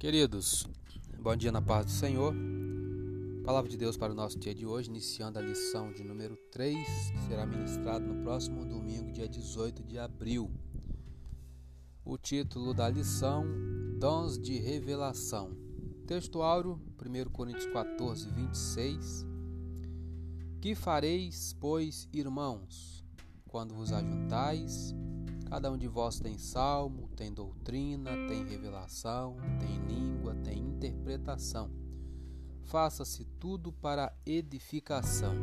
Queridos, bom dia na paz do Senhor. Palavra de Deus para o nosso dia de hoje, iniciando a lição de número 3, que será ministrado no próximo domingo, dia 18 de abril. O título da lição: Dons de Revelação. Texto áureo, 1 Coríntios 14, 26. Que fareis, pois, irmãos, quando vos ajuntais? Cada um de vós tem salmo, tem doutrina, tem revelação, tem língua, tem interpretação. Faça-se tudo para edificação.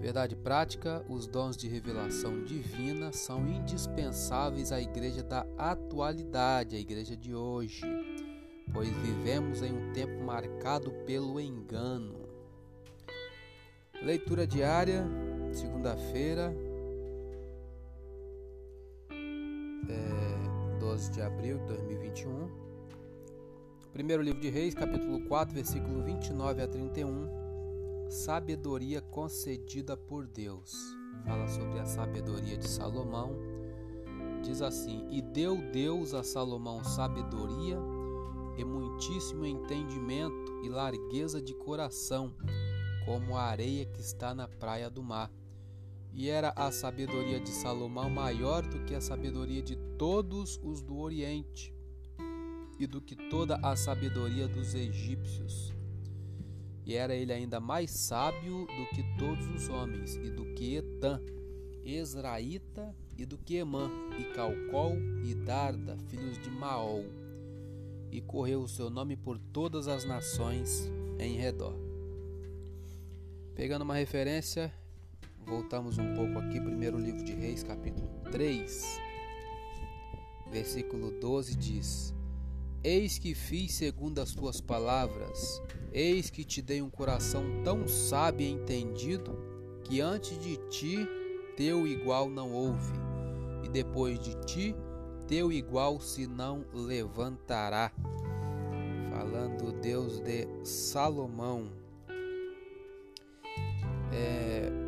Verdade prática: os dons de revelação divina são indispensáveis à igreja da atualidade, à igreja de hoje, pois vivemos em um tempo marcado pelo engano. Leitura diária, segunda-feira, é, 12 de abril de 2021. Primeiro livro de Reis, capítulo 4, versículo 29 a 31. Sabedoria concedida por Deus. Fala sobre a sabedoria de Salomão. Diz assim: E deu Deus a Salomão sabedoria e muitíssimo entendimento e largueza de coração, como a areia que está na praia do mar e era a sabedoria de Salomão maior do que a sabedoria de todos os do Oriente e do que toda a sabedoria dos egípcios. E era ele ainda mais sábio do que todos os homens, e do que Etã, Esraíta, e do que Emã, e Calcol, e Darda, filhos de Maol. E correu o seu nome por todas as nações em redor. Pegando uma referência, Voltamos um pouco aqui, primeiro livro de Reis, capítulo 3, versículo 12 diz: Eis que fiz segundo as tuas palavras, eis que te dei um coração tão sábio e entendido, que antes de ti teu igual não houve, e depois de ti teu igual se não levantará. Falando Deus de Salomão. É,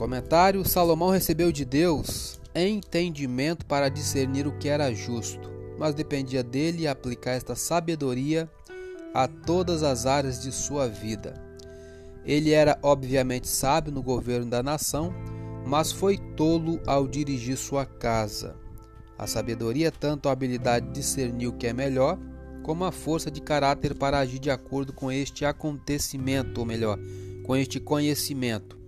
Comentário: Salomão recebeu de Deus entendimento para discernir o que era justo, mas dependia dele aplicar esta sabedoria a todas as áreas de sua vida. Ele era obviamente sábio no governo da nação, mas foi tolo ao dirigir sua casa. A sabedoria é tanto a habilidade de discernir o que é melhor, como a força de caráter para agir de acordo com este acontecimento, ou melhor, com este conhecimento.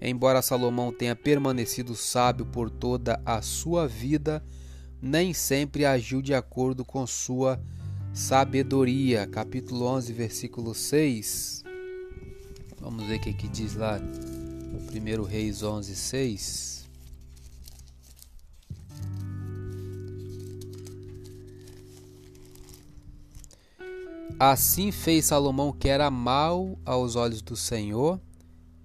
Embora Salomão tenha permanecido sábio por toda a sua vida, nem sempre agiu de acordo com sua sabedoria. Capítulo 11, versículo 6. Vamos ver o que, que diz lá. 1 Reis 11, 6. Assim fez Salomão que era mal aos olhos do Senhor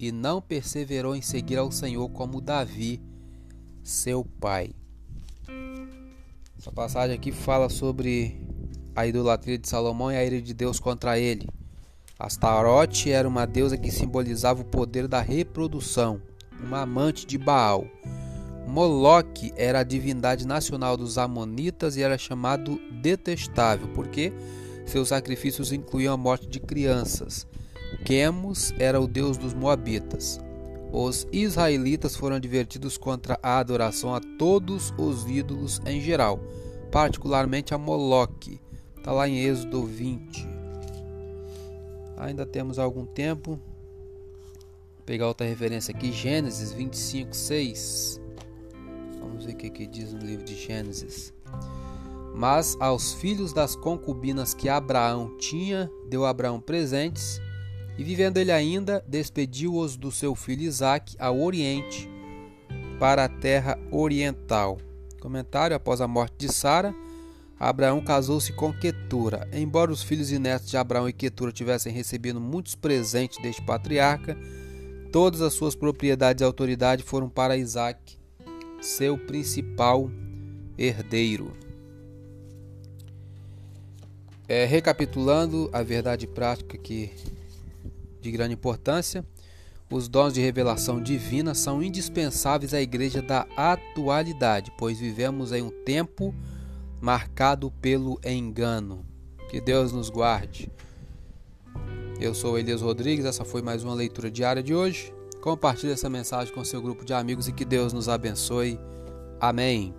e não perseverou em seguir ao Senhor como Davi, seu pai. Essa passagem aqui fala sobre a idolatria de Salomão e a ira de Deus contra ele. Astarote era uma deusa que simbolizava o poder da reprodução, uma amante de Baal. Moloque era a divindade nacional dos Amonitas e era chamado detestável, porque seus sacrifícios incluíam a morte de crianças. Quemos era o deus dos Moabitas. Os israelitas foram advertidos contra a adoração a todos os ídolos em geral, particularmente a Moloque. Está lá em Êxodo 20. Ainda temos algum tempo. Vou pegar outra referência aqui, Gênesis 25, 6. Vamos ver o que, que diz no livro de Gênesis. Mas aos filhos das concubinas que Abraão tinha, deu Abraão presentes e vivendo ele ainda, despediu-os do seu filho Isaque ao oriente, para a terra oriental. Comentário: Após a morte de Sara, Abraão casou-se com Quetura. Embora os filhos e netos de Abraão e Quetura tivessem recebido muitos presentes deste patriarca, todas as suas propriedades e autoridade foram para Isaac, seu principal herdeiro. É, recapitulando a verdade prática que de grande importância, os dons de revelação divina são indispensáveis à igreja da atualidade, pois vivemos em um tempo marcado pelo engano. Que Deus nos guarde. Eu sou Elias Rodrigues, essa foi mais uma leitura diária de hoje. Compartilhe essa mensagem com seu grupo de amigos e que Deus nos abençoe. Amém.